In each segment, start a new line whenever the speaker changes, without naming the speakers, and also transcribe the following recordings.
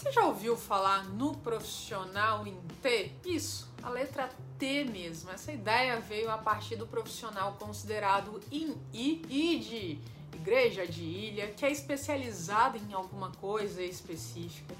Você já ouviu falar no profissional em T? Isso, a letra T mesmo. Essa ideia veio a partir do profissional considerado em I e de igreja de ilha, que é especializado em alguma coisa específica.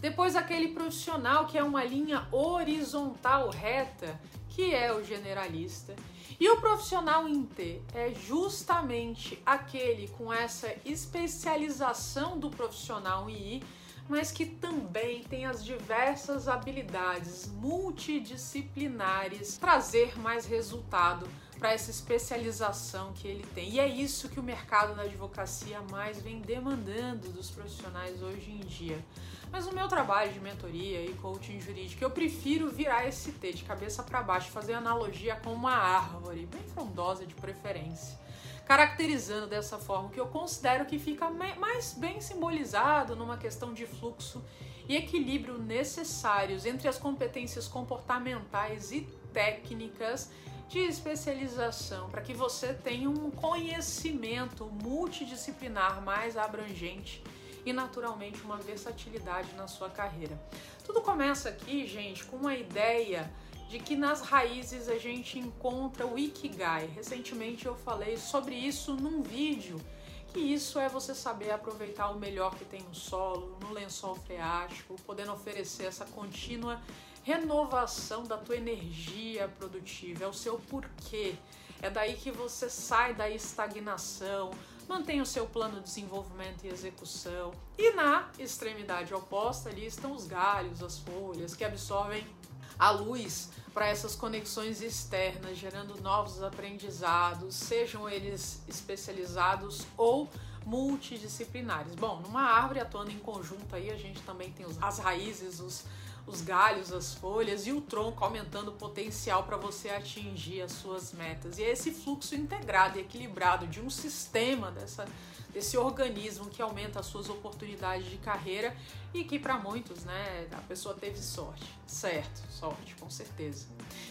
Depois aquele profissional que é uma linha horizontal reta, que é o generalista. E o profissional em T é justamente aquele com essa especialização do profissional em I mas que também tem as diversas habilidades multidisciplinares trazer mais resultado para essa especialização que ele tem. E é isso que o mercado da advocacia mais vem demandando dos profissionais hoje em dia. Mas no meu trabalho de mentoria e coaching jurídico, eu prefiro virar esse T de cabeça para baixo, fazer analogia com uma árvore, bem frondosa de preferência caracterizando dessa forma, que eu considero que fica mais bem simbolizado numa questão de fluxo e equilíbrio necessários entre as competências comportamentais e técnicas de especialização para que você tenha um conhecimento multidisciplinar mais abrangente e naturalmente uma versatilidade na sua carreira. Tudo começa aqui, gente, com uma ideia de que nas raízes a gente encontra o Ikigai. Recentemente eu falei sobre isso num vídeo, que isso é você saber aproveitar o melhor que tem no solo, no lençol freático, podendo oferecer essa contínua renovação da tua energia produtiva, é o seu porquê. É daí que você sai da estagnação, mantém o seu plano de desenvolvimento e execução. E na extremidade oposta ali estão os galhos, as folhas que absorvem a luz para essas conexões externas, gerando novos aprendizados, sejam eles especializados ou multidisciplinares. Bom, numa árvore atuando em conjunto aí, a gente também tem as raízes, os, os galhos, as folhas e o tronco aumentando o potencial para você atingir as suas metas. E é esse fluxo integrado e equilibrado de um sistema dessa desse organismo que aumenta as suas oportunidades de carreira e que para muitos, né, a pessoa teve sorte. Certo, sorte, com certeza.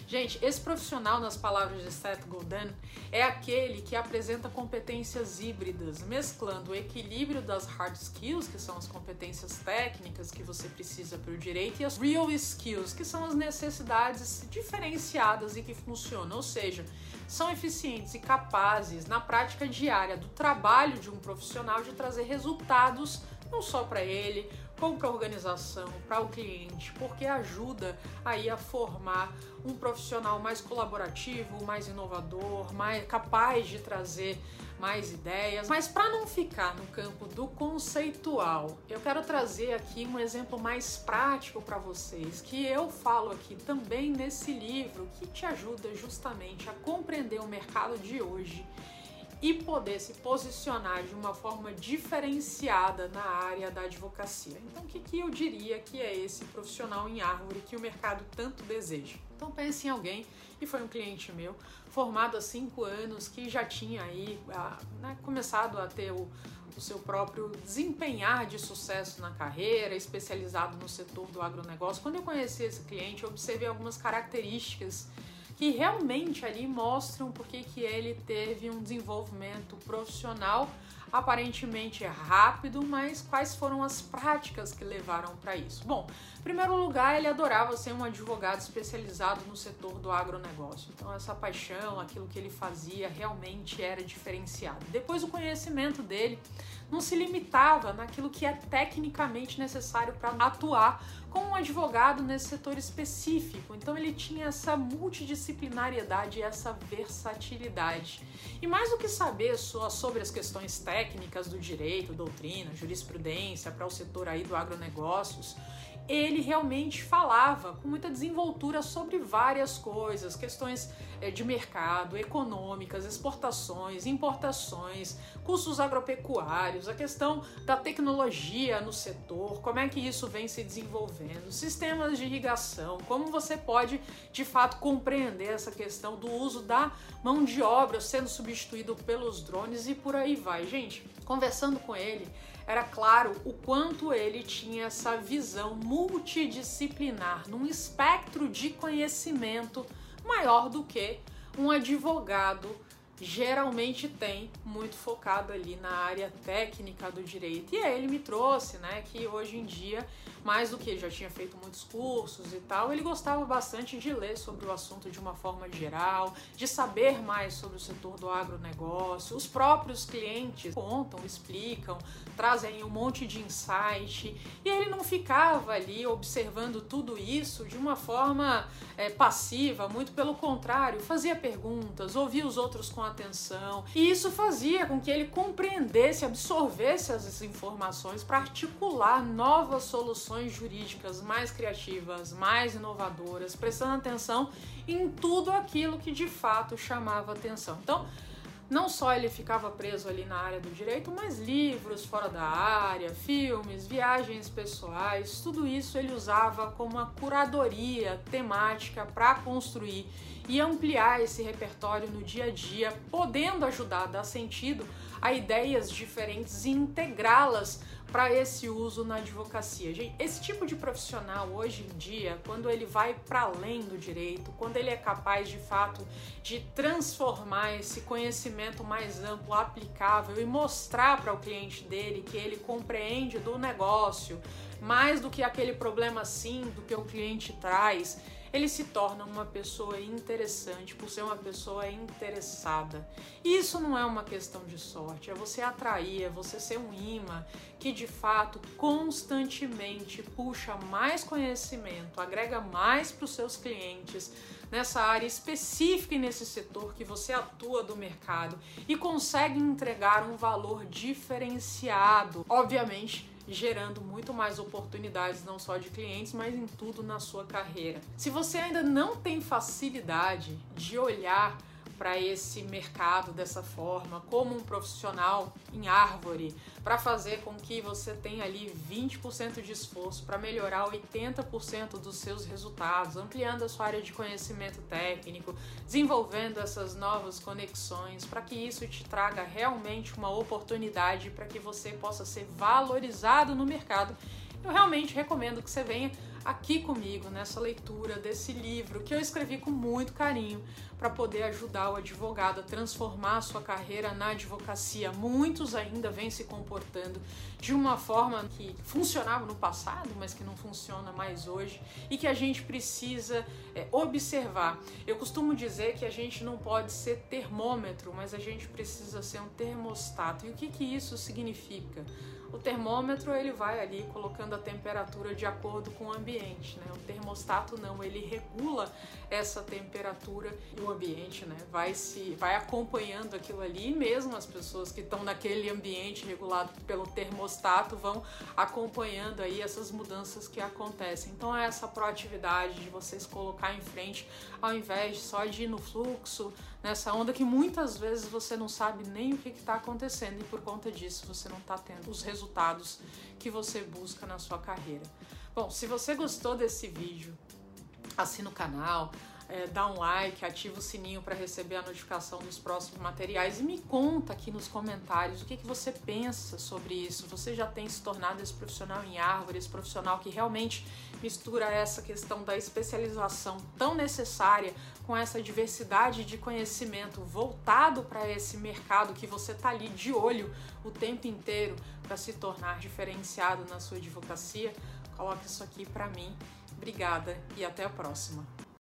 Gente, esse profissional, nas palavras de Seth Godin, é aquele que apresenta competências híbridas, mesclando o equilíbrio das hard skills, que são as competências técnicas que você precisa para o direito, e as real skills, que são as necessidades diferenciadas e que funcionam, ou seja, são eficientes e capazes na prática diária do trabalho de um profissional de trazer resultados não só para ele, como para a organização, para o cliente, porque ajuda aí a formar um profissional mais colaborativo, mais inovador, mais capaz de trazer mais ideias. Mas para não ficar no campo do conceitual, eu quero trazer aqui um exemplo mais prático para vocês, que eu falo aqui também nesse livro, que te ajuda justamente a compreender o mercado de hoje e poder se posicionar de uma forma diferenciada na área da advocacia. Então, o que, que eu diria que é esse profissional em árvore que o mercado tanto deseja? Então, pense em alguém, e foi um cliente meu, formado há cinco anos, que já tinha aí ah, né, começado a ter o, o seu próprio desempenhar de sucesso na carreira, especializado no setor do agronegócio. Quando eu conheci esse cliente, eu observei algumas características que realmente ali mostram porque que ele teve um desenvolvimento profissional aparentemente rápido, mas quais foram as práticas que levaram para isso? Bom, em primeiro lugar, ele adorava ser um advogado especializado no setor do agronegócio. Então, essa paixão, aquilo que ele fazia, realmente era diferenciado. Depois, o conhecimento dele não se limitava naquilo que é tecnicamente necessário para atuar como um advogado nesse setor específico. Então ele tinha essa multidisciplinariedade e essa versatilidade. E mais do que saber só sobre as questões técnicas do direito, doutrina, jurisprudência para o setor aí do agronegócios, ele realmente falava com muita desenvoltura sobre várias coisas, questões de mercado, econômicas, exportações, importações, custos agropecuários, a questão da tecnologia no setor, como é que isso vem se desenvolvendo, sistemas de irrigação, como você pode de fato compreender essa questão do uso da mão de obra sendo substituído pelos drones e por aí vai. Gente, conversando com ele, era claro o quanto ele tinha essa visão multidisciplinar, num espectro de conhecimento maior do que um advogado geralmente tem, muito focado ali na área técnica do direito. E aí ele me trouxe, né, que hoje em dia mais do que já tinha feito muitos cursos e tal, ele gostava bastante de ler sobre o assunto de uma forma geral, de saber mais sobre o setor do agronegócio. Os próprios clientes contam, explicam, trazem um monte de insight e ele não ficava ali observando tudo isso de uma forma é, passiva, muito pelo contrário, fazia perguntas, ouvia os outros com atenção e isso fazia com que ele compreendesse, absorvesse as informações para articular novas soluções jurídicas mais criativas, mais inovadoras, prestando atenção em tudo aquilo que de fato chamava atenção. Então, não só ele ficava preso ali na área do direito, mas livros fora da área, filmes, viagens pessoais, tudo isso ele usava como uma curadoria temática para construir e ampliar esse repertório no dia a dia, podendo ajudar a dar sentido a ideias diferentes e integrá-las para esse uso na advocacia. Gente, esse tipo de profissional hoje em dia, quando ele vai para além do direito, quando ele é capaz de fato de transformar esse conhecimento mais amplo, aplicável e mostrar para o cliente dele que ele compreende do negócio mais do que aquele problema sim do que o cliente traz ele se torna uma pessoa interessante por ser uma pessoa interessada. E isso não é uma questão de sorte, é você atrair, é você ser um imã que de fato constantemente puxa mais conhecimento, agrega mais para os seus clientes nessa área específica e nesse setor que você atua do mercado e consegue entregar um valor diferenciado. Obviamente, gerando muito mais oportunidades, não só de clientes, mas em tudo na sua carreira. Se você ainda não tem facilidade de olhar para esse mercado dessa forma, como um profissional em árvore, para fazer com que você tenha ali 20% de esforço para melhorar 80% dos seus resultados, ampliando a sua área de conhecimento técnico, desenvolvendo essas novas conexões, para que isso te traga realmente uma oportunidade para que você possa ser valorizado no mercado. Eu realmente recomendo que você venha aqui comigo nessa leitura desse livro que eu escrevi com muito carinho para poder ajudar o advogado a transformar a sua carreira na advocacia. Muitos ainda vêm se comportando de uma forma que funcionava no passado, mas que não funciona mais hoje e que a gente precisa é, observar. Eu costumo dizer que a gente não pode ser termômetro, mas a gente precisa ser um termostato. E o que, que isso significa? O termômetro ele vai ali colocando a temperatura de acordo com o ambiente, né? O termostato não, ele regula essa temperatura e o ambiente, né? Vai se vai acompanhando aquilo ali, e mesmo as pessoas que estão naquele ambiente regulado pelo termostato vão acompanhando aí essas mudanças que acontecem. Então é essa proatividade de vocês colocar em frente ao invés só de ir no fluxo, nessa onda que muitas vezes você não sabe nem o que está acontecendo e por conta disso você não está tendo os resultados que você busca na sua carreira. Bom, se você gostou desse vídeo, assina o canal, é, dá um like, ativa o sininho para receber a notificação dos próximos materiais e me conta aqui nos comentários o que, que você pensa sobre isso. Você já tem se tornado esse profissional em árvore, esse profissional que realmente mistura essa questão da especialização tão necessária com essa diversidade de conhecimento voltado para esse mercado que você tá ali de olho o tempo inteiro para se tornar diferenciado na sua advocacia? Coloque isso aqui para mim. Obrigada e até a próxima.